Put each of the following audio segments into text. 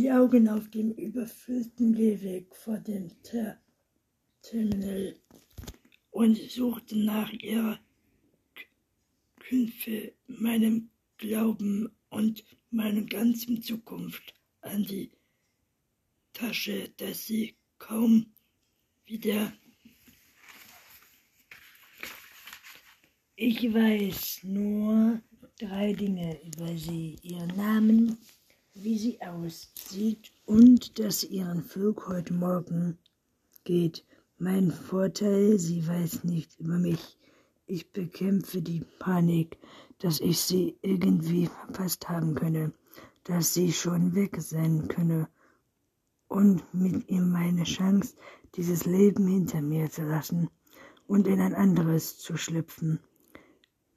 die Augen auf dem überfüllten Gehweg vor dem Ter Terminal und suchte nach ihrer Künfe, meinem Glauben und meiner ganzen Zukunft an die Tasche, dass sie kaum wieder. Ich weiß nur drei Dinge über sie, ihren Namen, wie sie aussieht und dass ihren Flug heute Morgen geht. Mein Vorteil, sie weiß nicht über mich. Ich bekämpfe die Panik, dass ich sie irgendwie verpasst haben könne, dass sie schon weg sein könne und mit ihm meine Chance, dieses Leben hinter mir zu lassen und in ein anderes zu schlüpfen.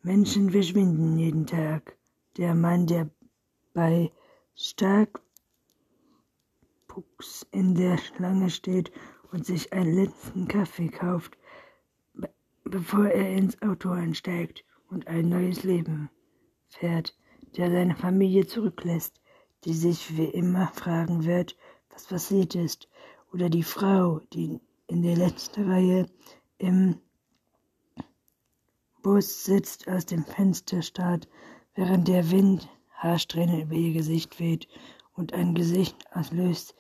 Menschen verschwinden jeden Tag. Der Mann, der bei Starkpucks in der Schlange steht und sich einen letzten Kaffee kauft, bevor er ins Auto einsteigt und ein neues Leben fährt, der seine Familie zurücklässt, die sich wie immer fragen wird, was passiert ist, oder die Frau, die in der letzten Reihe im Bus sitzt, aus dem Fenster starrt, während der Wind Haarsträhnen über ihr Gesicht weht und ein Gesicht auslöst,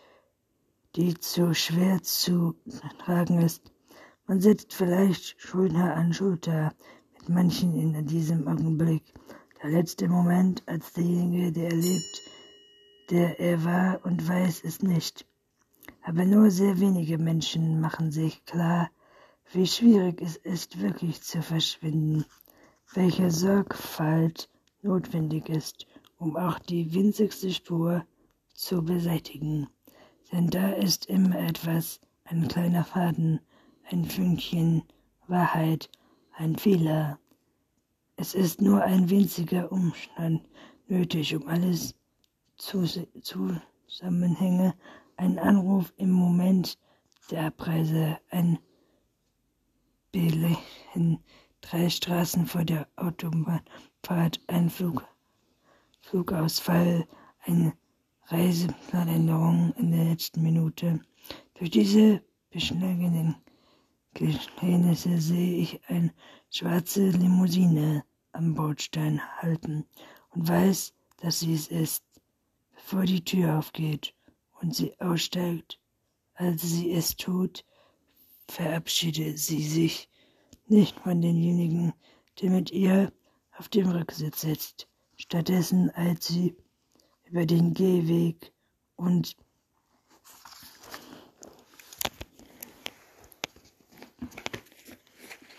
die zu schwer zu tragen ist. Man sitzt vielleicht Schulter an Schulter mit manchen in diesem Augenblick. Der letzte Moment als derjenige, der erlebt, der er war und weiß es nicht. Aber nur sehr wenige Menschen machen sich klar, wie schwierig es ist, wirklich zu verschwinden, welche Sorgfalt notwendig ist, um auch die winzigste Spur zu beseitigen. Denn da ist immer etwas, ein kleiner Faden, ein Fünkchen Wahrheit, ein Fehler. Es ist nur ein winziger Umstand nötig, um alles Zusammenhänge, ein Anruf im Moment der Abreise, ein Belächeln, drei Straßen vor der Autobahnfahrt, ein Flug, Flugausfall, eine Reiseplanänderung in der letzten Minute. Durch diese beschleunigenden Geschehnisse sehe ich eine schwarze Limousine am Bordstein halten und weiß, dass sie es ist bevor die Tür aufgeht und sie aussteigt. Als sie es tut, verabschiedet sie sich nicht von denjenigen, der mit ihr auf dem Rücksitz sitzt. Stattdessen eilt sie über den Gehweg und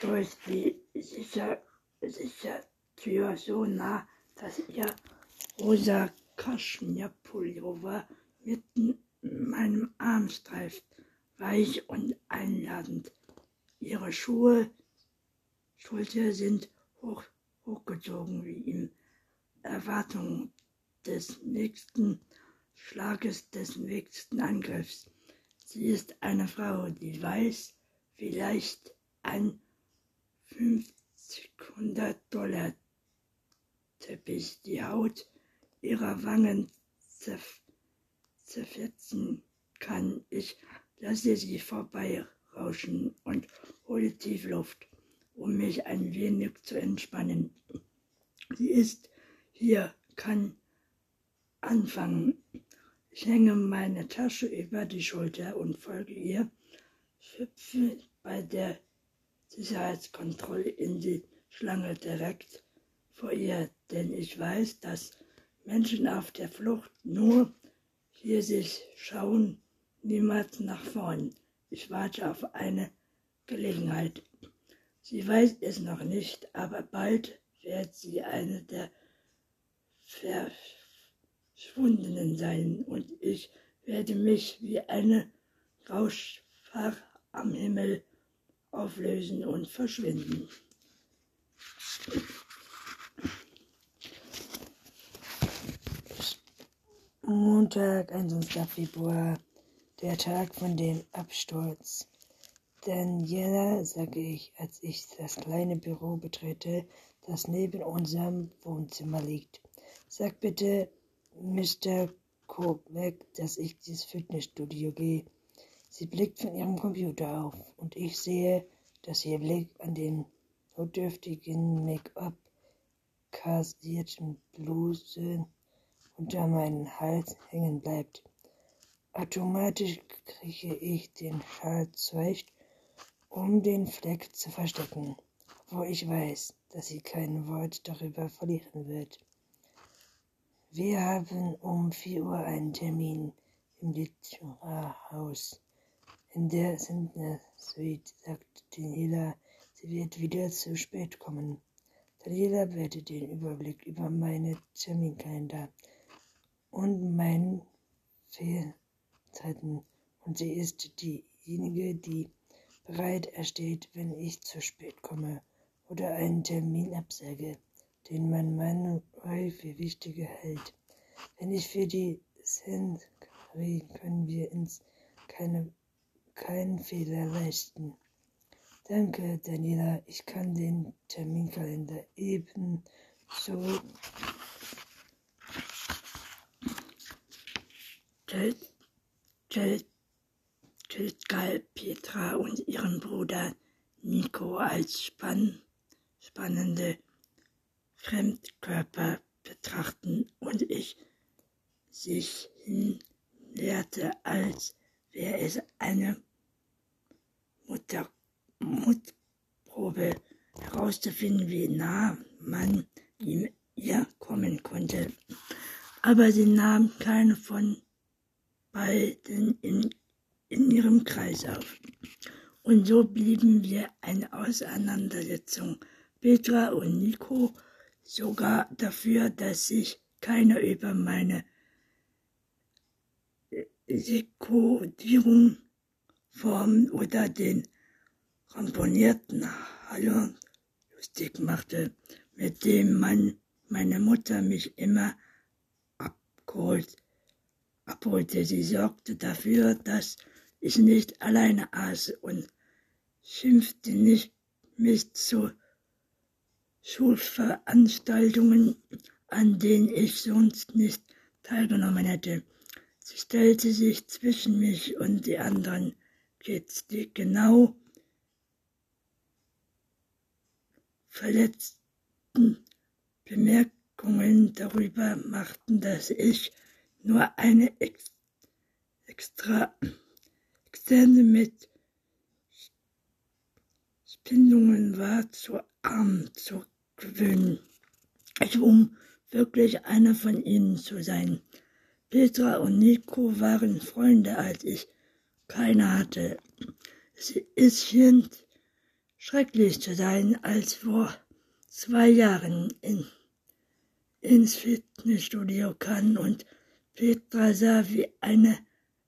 durch die sicher, sicher Tür so nah, dass ihr rosa Kaschmirpullover mitten in meinem Arm streift, weich und einladend. Ihre Schuhe, Schulter sind hoch, hochgezogen wie in Erwartung des nächsten Schlages, des nächsten Angriffs. Sie ist eine Frau, die weiß, vielleicht ein 500 Dollar Teppich die Haut ihrer Wangen zerf zerfetzen kann. Ich lasse sie vorbeirauschen und hole tief Luft, um mich ein wenig zu entspannen. Sie ist hier, kann anfangen. Ich hänge meine Tasche über die Schulter und folge ihr, hüpfe bei der Sicherheitskontrolle in die Schlange direkt vor ihr, denn ich weiß, dass Menschen auf der Flucht nur hier sich schauen, niemals nach vorn. Ich warte auf eine Gelegenheit. Sie weiß es noch nicht, aber bald wird sie eine der Verschwundenen sein und ich werde mich wie eine Rauschfach am Himmel auflösen und verschwinden. Montag, 21. Februar, der Tag von dem Absturz. Daniela, sage ich, als ich das kleine Büro betrete, das neben unserem Wohnzimmer liegt. Sag bitte, Mr. Merkt, dass ich ins Fitnessstudio gehe. Sie blickt von ihrem Computer auf und ich sehe, dass ihr Blick an den notdürftigen Make-up kassierten Bluse unter meinen Hals hängen bleibt. Automatisch kriege ich den Schal zurecht, um den Fleck zu verstecken, wo ich weiß, dass sie kein Wort darüber verlieren wird. Wir haben um vier Uhr einen Termin im Literaturhaus. In der Sindner Suite, sagt Daniela, sie wird wieder zu spät kommen. Daniela behält den Überblick über meine Terminkalender und meinen Fehlzeiten und sie ist diejenige, die bereit ersteht, wenn ich zu spät komme oder einen Termin absage den mein Mann für wichtiger hält. Wenn ich für die sind, können wir uns keine, keinen Fehler leisten. Danke, Daniela. Ich kann den Terminkalender eben so Tscheltkal, Petra und ihren Bruder Nico als spann, spannende Fremdkörper betrachten und ich sich hinleerte, als wäre es eine Mutprobe herauszufinden, wie nah man ihm ihr kommen konnte. Aber sie nahm keine von beiden in, in ihrem Kreis auf. Und so blieben wir eine Auseinandersetzung. Petra und Nico sogar dafür, dass sich keiner über meine Sekodierung Form oder den ramponierten Hallo lustig machte, mit dem man meine Mutter mich immer abgeholt, abholte. Sie sorgte dafür, dass ich nicht alleine aß und schimpfte nicht mich zu Schulveranstaltungen, an denen ich sonst nicht teilgenommen hätte. Sie stellte sich zwischen mich und die anderen Kids, die genau verletzten Bemerkungen darüber machten, dass ich nur eine ex extra externe mit Spindungen war, zu arm zu gewöhnen, um wirklich einer von ihnen zu sein. Petra und Nico waren Freunde, als ich keine hatte. Es ist schrecklich zu sein, als vor zwei Jahren in, ins Fitnessstudio kam und Petra sah wie eine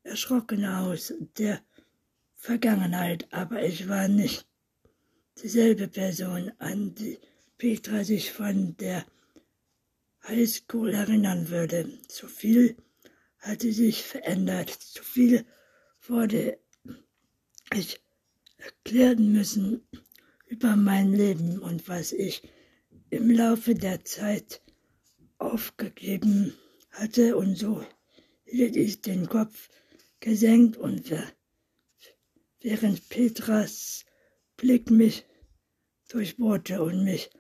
Erschrockene aus der Vergangenheit, aber ich war nicht dieselbe Person, an die Petra sich von der Highschool erinnern würde. Zu viel hatte sich verändert, zu viel wurde ich erklären müssen über mein Leben und was ich im Laufe der Zeit aufgegeben hatte und so hielt ich den Kopf gesenkt und während Petras Blick mich durchbohrte und mich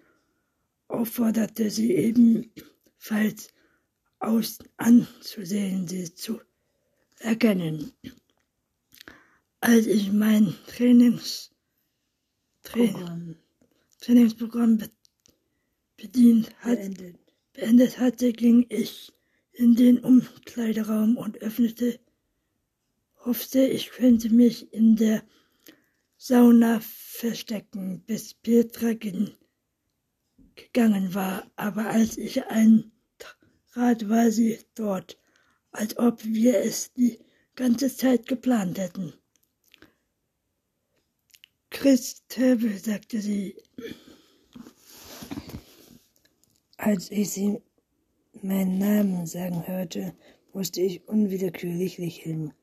aufforderte sie ebenfalls aus anzusehen, sie zu erkennen. Als ich mein Trainings, Tra Trainingsprogramm bedient hat, beendet. beendet hatte, ging ich in den Umkleideraum und öffnete, hoffte, ich könnte mich in der Sauna verstecken, bis Petra ging gegangen war, aber als ich eintrat, war sie dort, als ob wir es die ganze Zeit geplant hätten. Chris Töbel, sagte sie, als ich sie meinen Namen sagen hörte, musste ich unwillkürlich lächeln.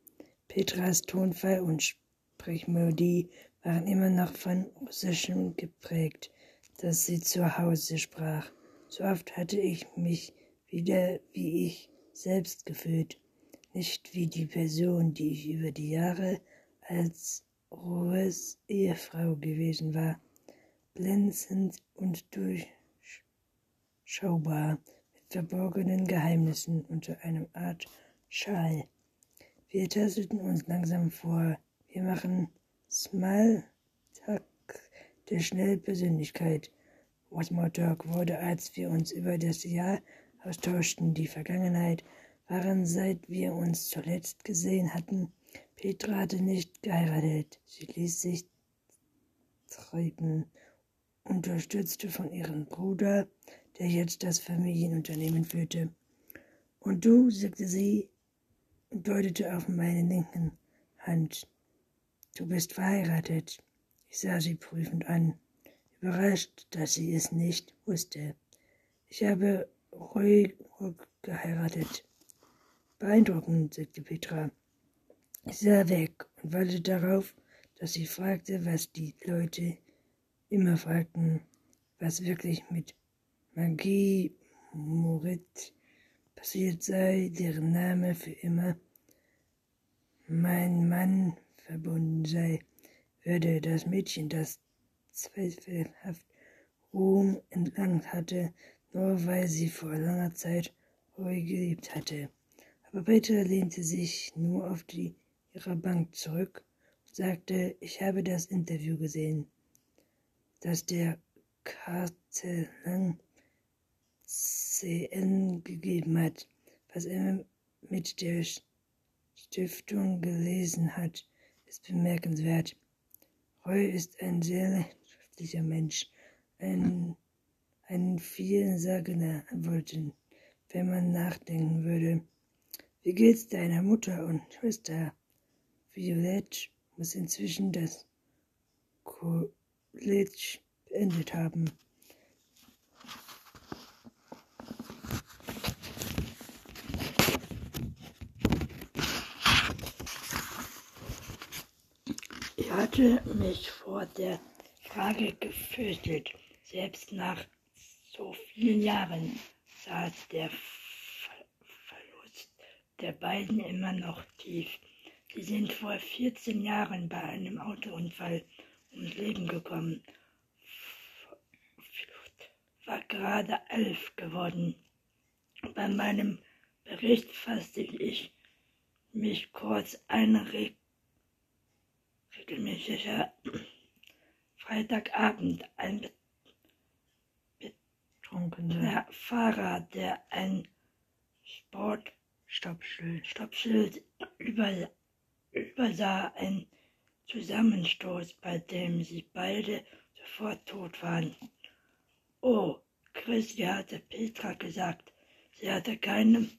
Petras Tonfall und Sprechmelodie waren immer noch von Russischem geprägt dass sie zu Hause sprach. So oft hatte ich mich wieder wie ich selbst gefühlt. nicht wie die Person, die ich über die Jahre als Rohes Ehefrau gewesen war, glänzend und durchschaubar, mit verborgenen Geheimnissen unter einem Art Schal. Wir tastelten uns langsam vor. Wir machen Smalltalk der Schnellpersönlichkeit. Smalltalk wurde, als wir uns über das Jahr austauschten, die Vergangenheit waren, seit wir uns zuletzt gesehen hatten. Petra hatte nicht geheiratet. Sie ließ sich treiben, unterstützte von ihrem Bruder, der jetzt das Familienunternehmen führte. Und du, sagte sie und deutete auf meine linken Hand. Du bist verheiratet. Ich sah sie prüfend an, überrascht, dass sie es nicht wusste. Ich habe ruhig geheiratet. Beeindruckend, sagte Petra. Ich sah weg und wartete darauf, dass sie fragte, was die Leute immer fragten, was wirklich mit Magie Moritz passiert sei, deren Name für immer mein Mann verbunden sei, würde das Mädchen, das zweifelhaft Ruhm entlangt hatte, nur weil sie vor langer Zeit ruhig geliebt hatte. Aber Peter lehnte sich nur auf die, ihrer Bank zurück und sagte, ich habe das Interview gesehen, das der Kartelang CN gegeben hat, was er mit der Stiftung gelesen hat, ist bemerkenswert. Roy ist ein sehr schriftlicher Mensch, ein, ein vielsagender Wollten, wenn man nachdenken würde. Wie geht's deiner Mutter und Schwester? Violette muss inzwischen das College beendet haben. Hatte mich vor der Frage gefürchtet, selbst nach so vielen Jahren saß der der beiden immer noch tief. Sie sind vor 14 Jahren bei einem Autounfall ums Leben gekommen. War gerade elf geworden. Bei meinem Bericht fasste ich mich kurz ein regelmäßiger Freitagabend ein betrunkener Fahrer, der ein Sport Stoppschild, Stoppschild über, übersah ein Zusammenstoß, bei dem sie beide sofort tot waren. Oh, Christi hatte Petra gesagt, sie hatte keine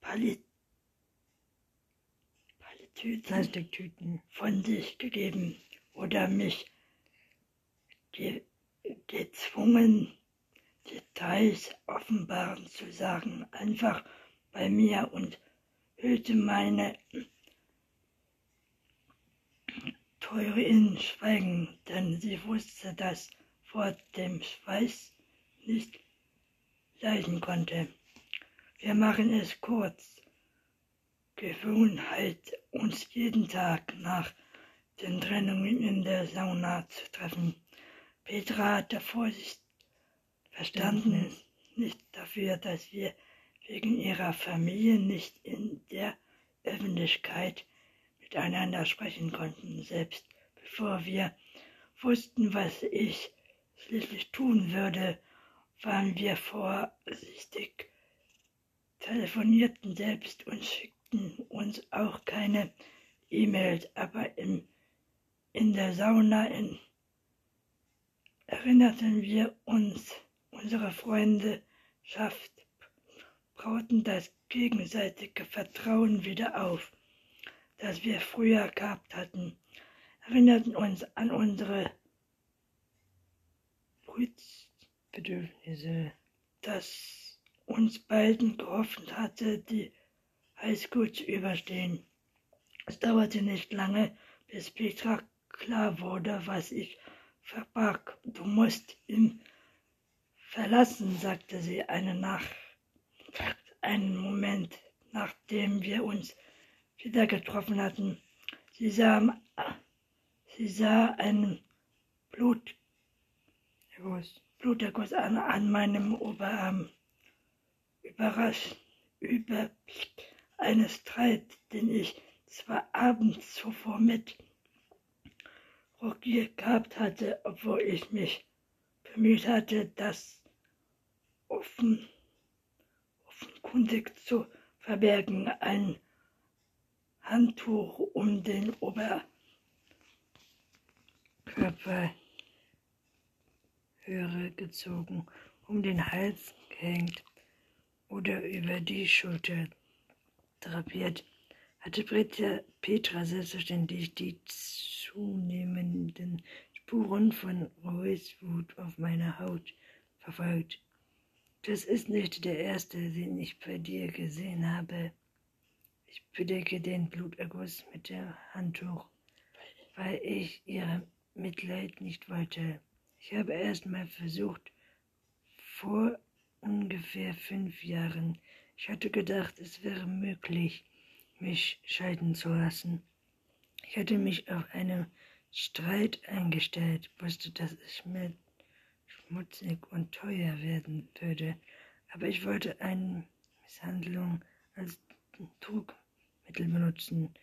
Palit Plastiktüten von sich gegeben oder mich ge gezwungen, Details offenbaren zu sagen, einfach bei mir und hüllte meine Teure in Schweigen, denn sie wusste, dass vor dem Schweiß nicht leiden konnte. Wir machen es kurz. Gewohnheit, uns jeden Tag nach den Trennungen in der Sauna zu treffen. Petra hatte Vorsicht verstanden ist nicht dafür, dass wir wegen ihrer Familie nicht in der Öffentlichkeit miteinander sprechen konnten, selbst bevor wir wussten, was ich schließlich tun würde, waren wir vorsichtig, telefonierten selbst und schickten uns auch keine E-Mails, aber im, in der Sauna in, erinnerten wir uns, Unsere Freundschaft brauten das gegenseitige Vertrauen wieder auf, das wir früher gehabt hatten, erinnerten uns an unsere Bedürfnisse, das uns beiden gehofft hatte, die Highschool zu überstehen. Es dauerte nicht lange, bis Petra klar wurde, was ich verbarg. Du musst im verlassen, sagte sie eine Nacht, einen Moment nachdem wir uns wieder getroffen hatten. Sie sah, sie sah einen Blut, Bluterguss an, an meinem Oberarm. Überrascht über einen Streit, den ich zwar abends zuvor mit Rocky gehabt hatte, obwohl ich mich bemüht hatte, das offen, offenkundig zu verbergen. Ein Handtuch um den Oberkörper höre gezogen, um den Hals gehängt oder über die Schulter drapiert, hatte Petra selbstverständlich die zunehmenden Spuren von Roys Wut auf meiner Haut verfolgt. Das ist nicht der erste, den ich bei dir gesehen habe. Ich bedecke den Bluterguss mit dem Handtuch, weil ich ihr Mitleid nicht wollte. Ich habe erst mal versucht, vor ungefähr fünf Jahren. Ich hatte gedacht, es wäre möglich, mich scheiden zu lassen. Ich hatte mich auf einen Streit eingestellt, wusste, dass es mir schmutzig und teuer werden würde, aber ich wollte eine Misshandlung als Druckmittel benutzen.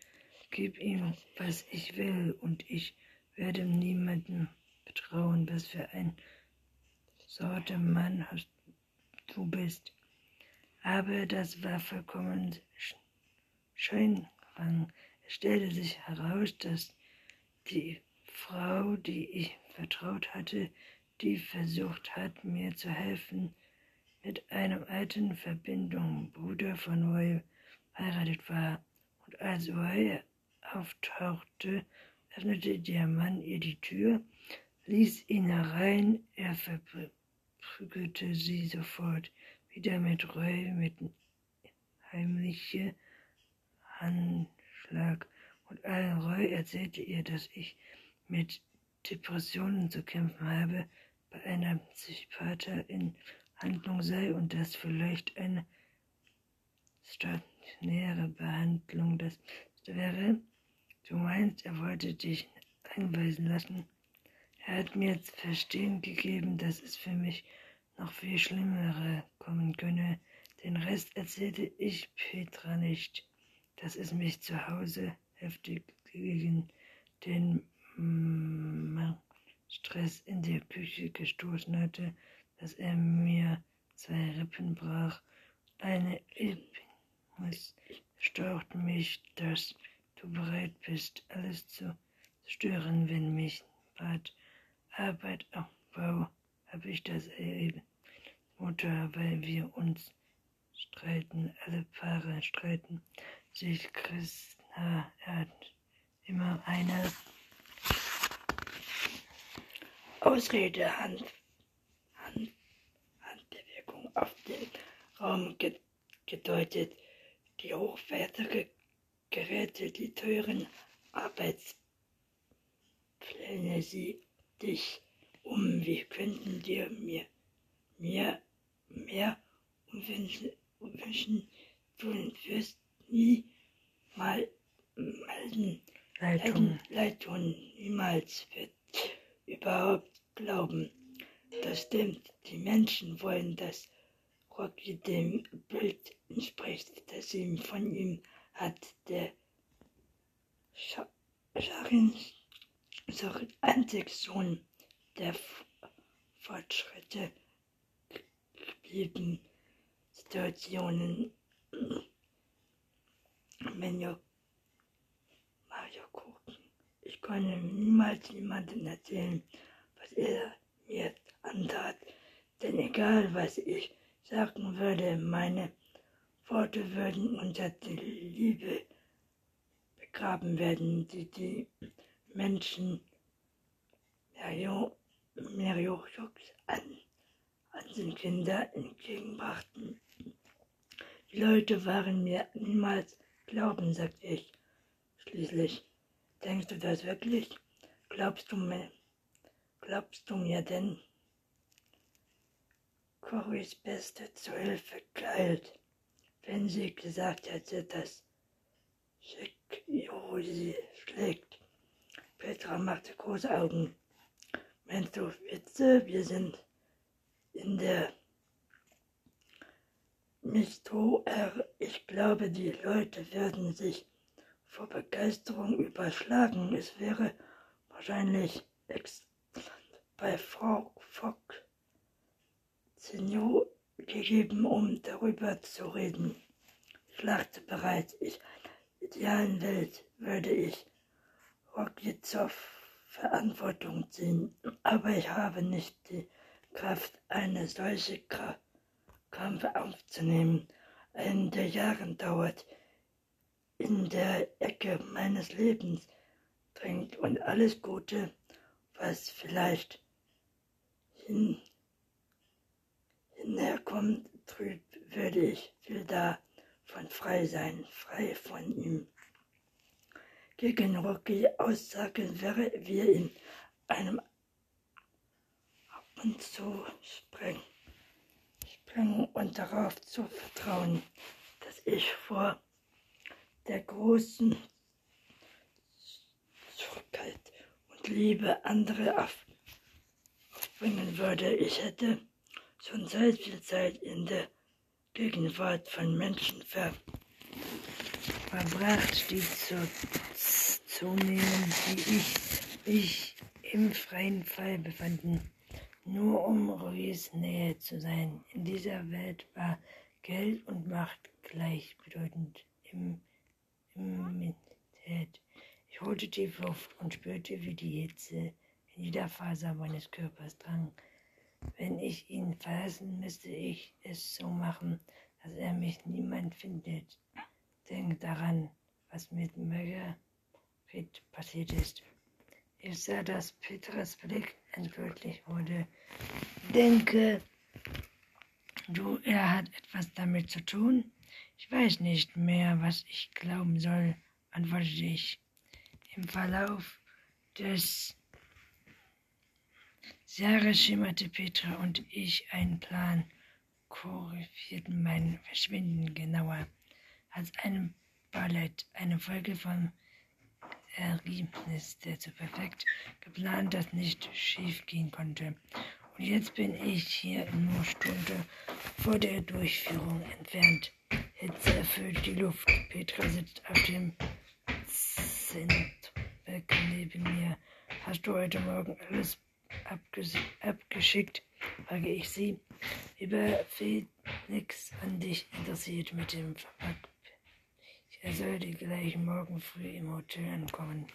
Gib ihm, was ich will, und ich werde niemandem betrauen, was für ein Sorte Mann hast du bist. Aber das war vollkommen Scheinrang. Es stellte sich heraus, dass die Frau, die ich vertraut hatte, die versucht hat, mir zu helfen, mit einem alten Verbindung Bruder von Roy verheiratet war. Und als Roy auftauchte, öffnete der Mann ihr die Tür, ließ ihn herein, er verprügelte sie sofort, wieder mit Roy, mit heimlicher Handschlag. Und Roy erzählte ihr, dass ich mit Depressionen zu kämpfen habe, bei einer Psychiater in Handlung sei und dass vielleicht eine stationäre Behandlung das wäre. Du meinst, er wollte dich einweisen lassen. Er hat mir zu verstehen gegeben, dass es für mich noch viel schlimmere kommen könne. Den Rest erzählte ich Petra nicht, dass es mich zu Hause heftig gegen den mm, Stress in der Küche gestoßen hatte, dass er mir zwei Rippen brach. Eine Epinus staucht mich, dass du bereit bist, alles zu stören, wenn mich Bad Arbeit aufbau, habe ich das erlebt. Mutter, weil wir uns streiten, alle Paare streiten sich Krishna, hat immer eine Ausrede, Hand, Hand, Handbewegung auf den Raum gedeutet. Die hochwertige Geräte, die teuren Arbeitspläne, sie dich um. Wie könnten dir mir, mir mehr wünschen, wünschen du wirst nie mal melden. Leitung. Leitung niemals wird überhaupt glauben. Das stimmt. Die Menschen wollen, dass Rocky dem Bild entspricht, das ihm von ihm hat. Der Scharin Antiksohn der Fortschritte geblieben Situationen. Mario, Mario gucken. Ich konnte niemals jemandem erzählen, was er mir antat. Denn egal, was ich sagen würde, meine Worte würden unter die Liebe begraben werden, die die Menschen Meriochs an, an den Kinder entgegenbrachten. Die Leute waren mir niemals glauben, sagte ich schließlich. Denkst du das wirklich? Glaubst du mir, glaubst du mir denn? Corys Beste zu Hilfe geilt. wenn sie gesagt hätte, dass Shikiro sie schlägt. Petra machte große Augen. Meinst du Witze? Wir sind in der Mistro R. Ich glaube, die Leute werden sich vor Begeisterung überschlagen. Es wäre wahrscheinlich bei Frau Fock Senior gegeben, um darüber zu reden. Ich lachte bereits. Ich, in der idealen Welt würde ich Rokitzow Verantwortung ziehen, aber ich habe nicht die Kraft, eine solche Kampf aufzunehmen. Einen der Jahren dauert in der Ecke meines Lebens drängt und alles Gute, was vielleicht hin, hinherkommt, trüb, würde ich viel davon frei sein, frei von ihm. Gegen Rocky Aussagen wäre wir in einem und zu sprengen, sprengen und darauf zu vertrauen, dass ich vor der großen Zurückhalt und Liebe andere aufbringen würde. Ich hätte schon seit viel Zeit in der Gegenwart von Menschen ver verbracht, die zu, zu nehmen, die ich mich im freien Fall befanden, nur um Ruiz Nähe zu sein. In dieser Welt war Geld und Macht gleichbedeutend im Immunität. Ich holte tief Luft und spürte, wie die Hitze in jeder Faser meines Körpers drang. Wenn ich ihn verlassen, müsste ich es so machen, dass er mich niemand findet. Denk daran, was mit Margaret passiert ist. Ich sah, dass Petras Blick endgültig wurde. Denke, du, er hat etwas damit zu tun? Ich weiß nicht mehr, was ich glauben soll, antwortete ich. Im Verlauf des Jahres schimmerte Petra und ich einen Plan, korrigierten mein Verschwinden genauer als ein Ballett, eine Folge von Ergebnis, der so perfekt geplant, dass nicht schief gehen konnte. Und jetzt bin ich hier nur Stunde vor der Durchführung entfernt. Hitze erfüllt die Luft. Petra sitzt auf dem Zentbeck neben mir. Hast du heute Morgen alles abges abgeschickt? frage ich sie. Über Phoenix an dich interessiert mit dem Verpack. Er sollte gleich morgen früh im Hotel ankommen.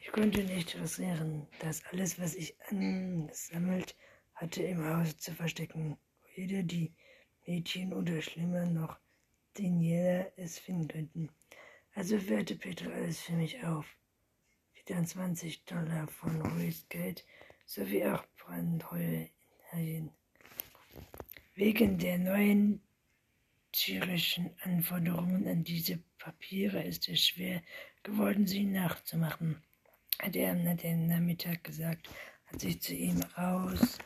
Ich konnte nicht riskieren, das alles, was ich angesammelt hatte, im Haus zu verstecken. Weder die Mädchen oder schlimmer noch Daniela es finden könnten. Also fährte Peter alles für mich auf. Wieder 20 Dollar von Ruiz Geld sowie auch Brandreue in Wegen der neuen tierischen Anforderungen an diese Papiere ist es schwer geworden, sie nachzumachen, hat er am Nachmittag gesagt, als ich zu ihm rausfahren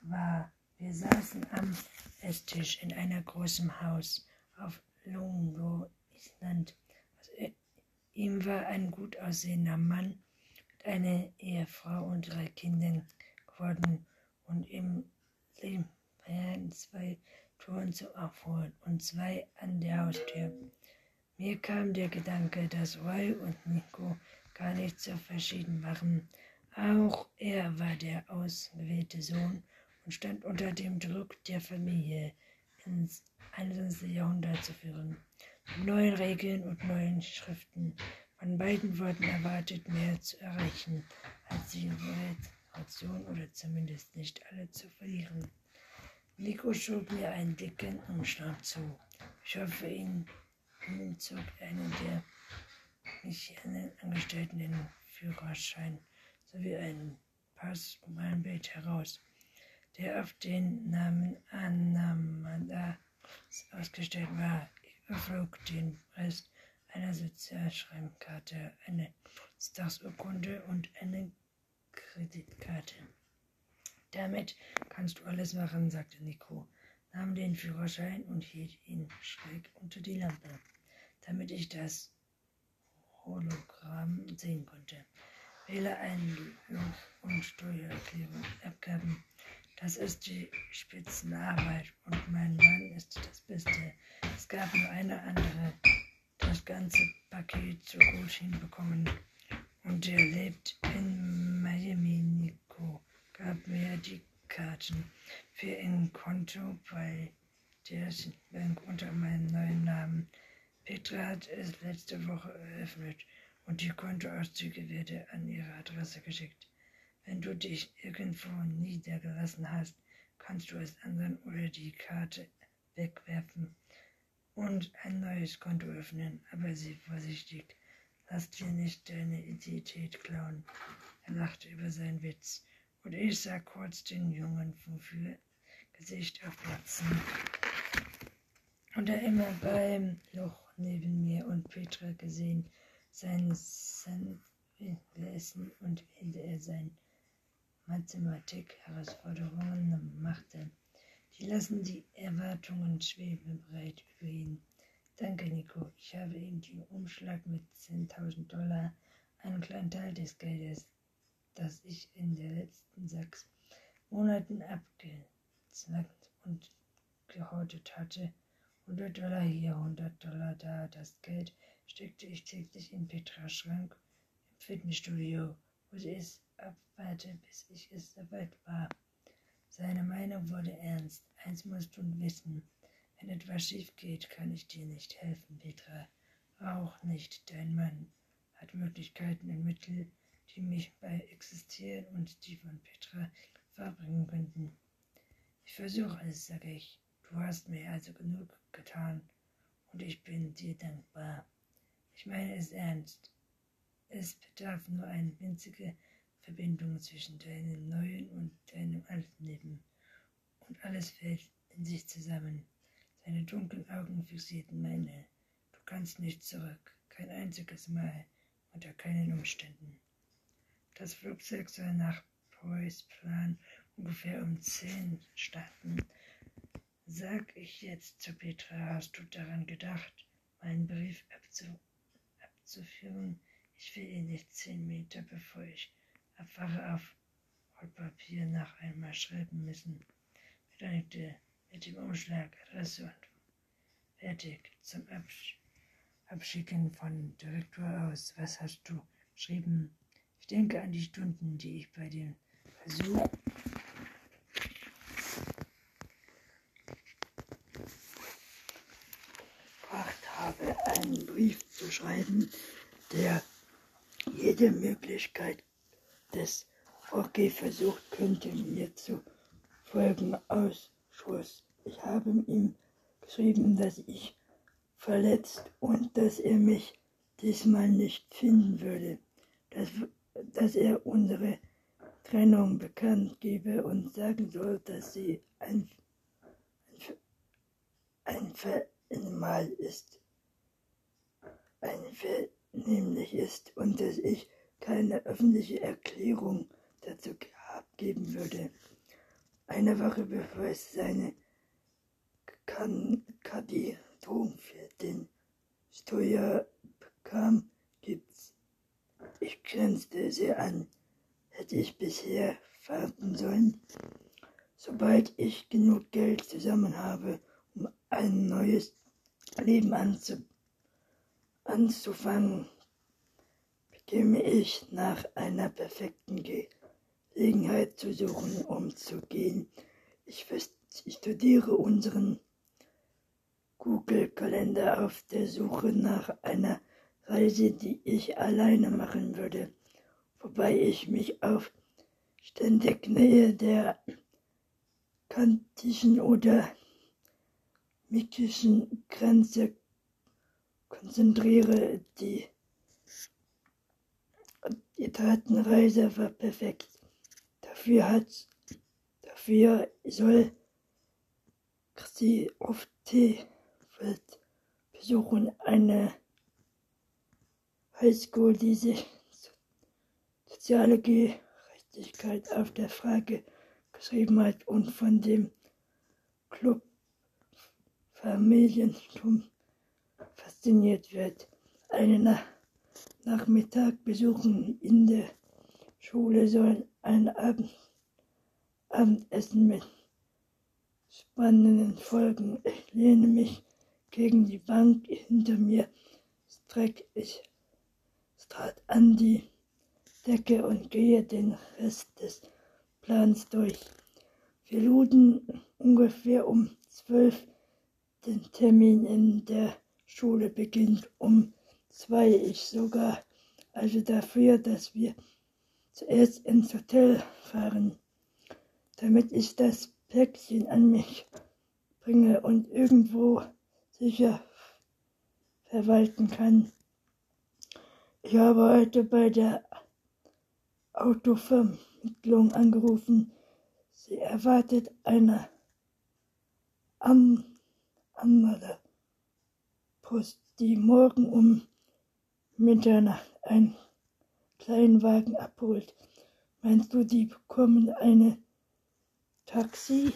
war. Wir saßen am Esstisch in einem großen Haus auf Lungo, Island. Also, ihm war ein gut aussehender Mann mit einer Ehefrau und drei Kindern geworden und im Leben zwei Touren zu abholen und zwei an der Haustür. Mir kam der Gedanke, dass Roy und Nico gar nicht so verschieden waren. Auch er war der ausgewählte Sohn und stand unter dem Druck der Familie ins 21. Jahrhundert zu führen. Mit neuen Regeln und neuen Schriften. Von beiden wurden erwartet, mehr zu erreichen, als die Generation oder zumindest nicht alle zu verlieren. Nico schob mir einen dicken Umschlag zu. Ich hoffe, ihn, zog einer der mich Angestellten den Führerschein sowie einen Pass um ein Bild heraus der auf den Namen Anamanda ausgestellt war, überflog den Rest einer Sozialschreibkarte, eine Stachsurkunde und eine Kreditkarte. Damit kannst du alles machen, sagte Nico, nahm den Führerschein und hielt ihn schräg unter die Lampe, damit ich das Hologramm sehen konnte. Wähle Einlösung und Steuererklärung abgaben. Das ist die Spitzenarbeit und mein Mann ist das Beste. Es gab nur eine andere, das ganze Paket so gut hinbekommen. Und er lebt in Miami. Nico gab mir die Karten für ein Konto bei der Bank unter meinem neuen Namen. Petra hat es letzte Woche eröffnet und die Kontoauszüge werden an ihre Adresse geschickt. Wenn du dich irgendwo niedergelassen hast, kannst du es ändern oder die Karte wegwerfen und ein neues Konto öffnen, aber sieh vorsichtig. Lass dir nicht deine Identität klauen. Er lachte über seinen Witz, und ich sah kurz den Jungen vom Gesicht aufplatzen. Und er immer beim Loch neben mir und Petra gesehen, sein lesen und während er seine Mathematik-Herausforderungen machte. Die lassen die Erwartungen schweben breit über ihn. Danke, Nico. Ich habe ihm den Umschlag mit 10.000 Dollar, einen kleinen Teil des Geldes, das ich in den letzten sechs Monaten abgezwackt und gehortet hatte. 100 Dollar hier, 100 Dollar da. Das Geld steckte ich täglich in Petras Schrank im Fitnessstudio, wo sie es abwarte, bis ich es soweit war. Seine Meinung wurde ernst. Eins musst du wissen. Wenn etwas schief geht, kann ich dir nicht helfen, Petra. Auch nicht dein Mann hat Möglichkeiten und Mittel, die mich bei existieren und die von Petra verbringen könnten. Ich versuche es, sage ich. Du hast mir also genug getan und ich bin dir dankbar. Ich meine es ernst. Es bedarf nur eine winzige Verbindung zwischen deinem neuen und deinem alten Leben. Und alles fällt in sich zusammen. Seine dunklen Augen fixierten meine. Du kannst nicht zurück, kein einziges Mal, unter keinen Umständen. Das Flugzeug soll nach Poys Plan ungefähr um zehn starten. Sag ich jetzt zu Petra, hast du daran gedacht, meinen Brief abzu abzuführen? Ich will ihn nicht zehn Meter bevor ich abfahre auf Papier nach einmal schreiben müssen. Bedanke mit dem Umschlag, Adresse und fertig zum Absch Abschicken von Direktor aus. Was hast du geschrieben? Ich denke an die Stunden, die ich bei dem Versuch gebracht habe, einen Brief zu schreiben, der jede Möglichkeit des Vorgehversuchs könnte mir zu folgen ausschloss. Ich habe ihm geschrieben, dass ich verletzt und dass er mich diesmal nicht finden würde, dass, dass er unsere Trennung bekannt gebe und sagen soll, dass sie ein, ein Vernehmlich ist, ein vernehmlich ist und dass ich keine öffentliche Erklärung dazu abgeben würde. Eine Woche bevor es seine Kandidierung für den Steuer bekam, gibt's. Ich grenzte sie an. Hätte ich bisher warten sollen? Sobald ich genug Geld zusammen habe, um ein neues Leben anzu anzufangen, beginne ich nach einer perfekten Gelegenheit zu suchen, um zu gehen. Ich, ich studiere unseren Google-Kalender auf der Suche nach einer Reise, die ich alleine machen würde, wobei ich mich auf ständig Nähe der kantischen oder mikischen Grenze konzentriere. Die, die Datenreise war perfekt. Dafür hat, dafür soll sie auf T besuchen eine Highschool, die sich soziale Gerechtigkeit auf der Frage geschrieben hat und von dem Club Familientum fasziniert wird. Einen Na Nachmittag besuchen in der Schule soll ein Abend Abendessen mit spannenden Folgen. Ich lehne mich gegen die Bank hinter mir, strecke ich Strat an die Decke und gehe den Rest des Plans durch. Wir luden ungefähr um zwölf den Termin in der Schule beginnt um zwei. Ich sogar also dafür, dass wir zuerst ins Hotel fahren, damit ich das Päckchen an mich bringe und irgendwo sicher verwalten kann. Ich habe heute bei der Autovermittlung angerufen. Sie erwartet eine Am Post, die morgen um Mitternacht einen Kleinwagen abholt. Meinst du, die bekommen eine Taxi?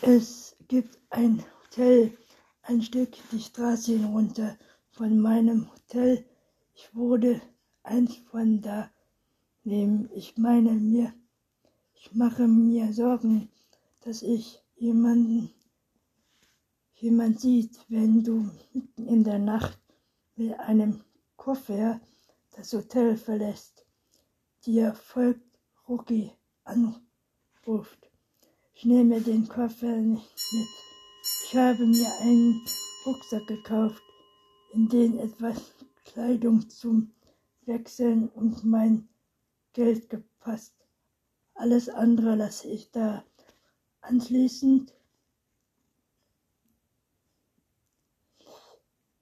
Es gibt ein Hotel ein Stück die Straße hinunter von meinem Hotel. Ich wurde eins von da nehmen. Ich meine mir, ich mache mir Sorgen, dass ich jemanden, jemand sieht, wenn du mitten in der Nacht mit einem Koffer das Hotel verlässt. Dir folgt Rucky anruft. Ich nehme den Koffer nicht mit. Ich habe mir einen Rucksack gekauft, in den etwas Kleidung zum Wechseln und mein Geld gepasst. Alles andere lasse ich da. Anschließend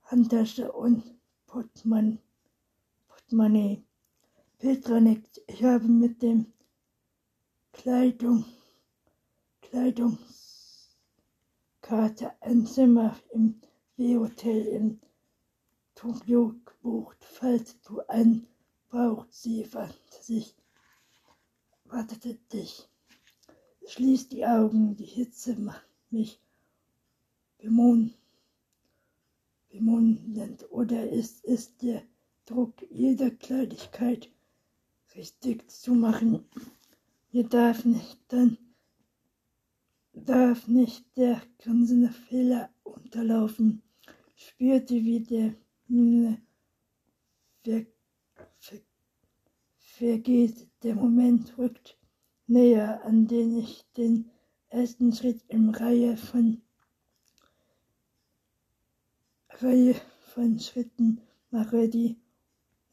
Handtasche und Portemonnaie. Portemonnaie. Petra nickt. Ich habe mit dem Kleidung, Kleidungs Karte ein Zimmer im W-Hotel in Tokio gebucht. Falls du einen brauchst, sie wandte sich, wartete dich. Schließ die Augen, die Hitze macht mich bemohnend. Oder ist es der Druck jeder Kleinigkeit richtig zu machen? Mir darf nicht dann darf nicht der grinsende Fehler unterlaufen, spürte, wie der ver, ver, vergeht. Der Moment rückt näher, an den ich den ersten Schritt im Reihe von Reihe von Schritten mache, die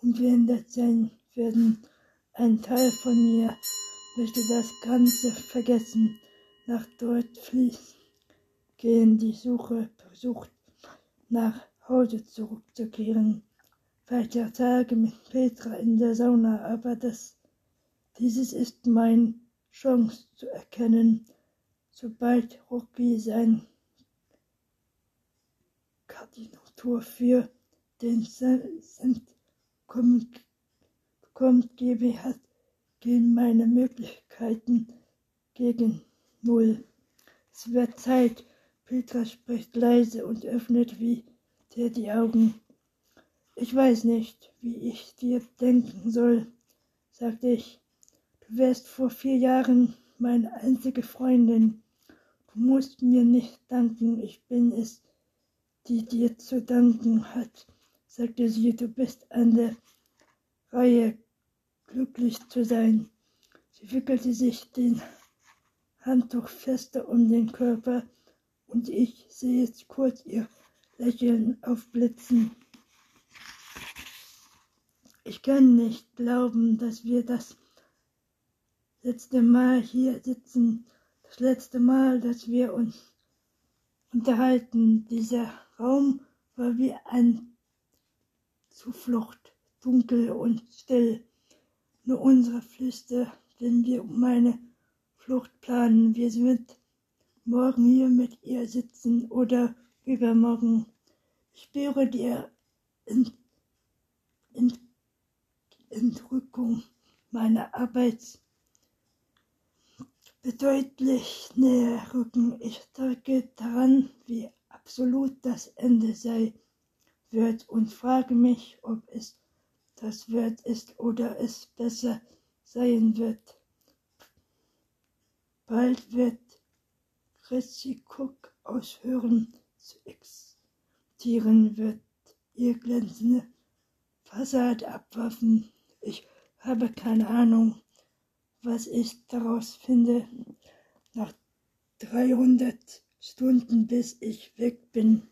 unverändert sein werden. Ein Teil von mir möchte das Ganze vergessen nach dort fließt, gehen die Suche versucht, nach Hause zurückzukehren. Weiter Tage mit Petra in der Sauna, aber das, dieses ist meine Chance zu erkennen, sobald Rocky sein Koordinator für den Cent kommt, gebe hat, gehen meine Möglichkeiten gegen null. Es wird Zeit. Petra spricht leise und öffnet wie der die Augen. Ich weiß nicht, wie ich dir denken soll, sagte ich. Du wärst vor vier Jahren meine einzige Freundin. Du musst mir nicht danken, ich bin es, die dir zu danken hat, sagte sie. Du bist an der Reihe, glücklich zu sein. Sie wickelte sich den Handtuch fester um den Körper und ich sehe jetzt kurz ihr Lächeln aufblitzen. Ich kann nicht glauben, dass wir das letzte Mal hier sitzen, das letzte Mal, dass wir uns unterhalten. Dieser Raum war wie ein Zuflucht, dunkel und still. Nur unsere Flüster, wenn wir um meine Flucht planen. Wir sind morgen hier mit ihr sitzen oder übermorgen. Ich spüre die Ent Ent Entrückung meiner Arbeits bedeutlich näher rücken. Ich drücke daran, wie absolut das Ende sei wird und frage mich, ob es das wert ist oder es besser sein wird. Bald wird Chrissy Cook aushören zu existieren, wird ihr glänzende Fassade abwerfen. Ich habe keine Ahnung, was ich daraus finde. Nach 300 Stunden, bis ich weg bin.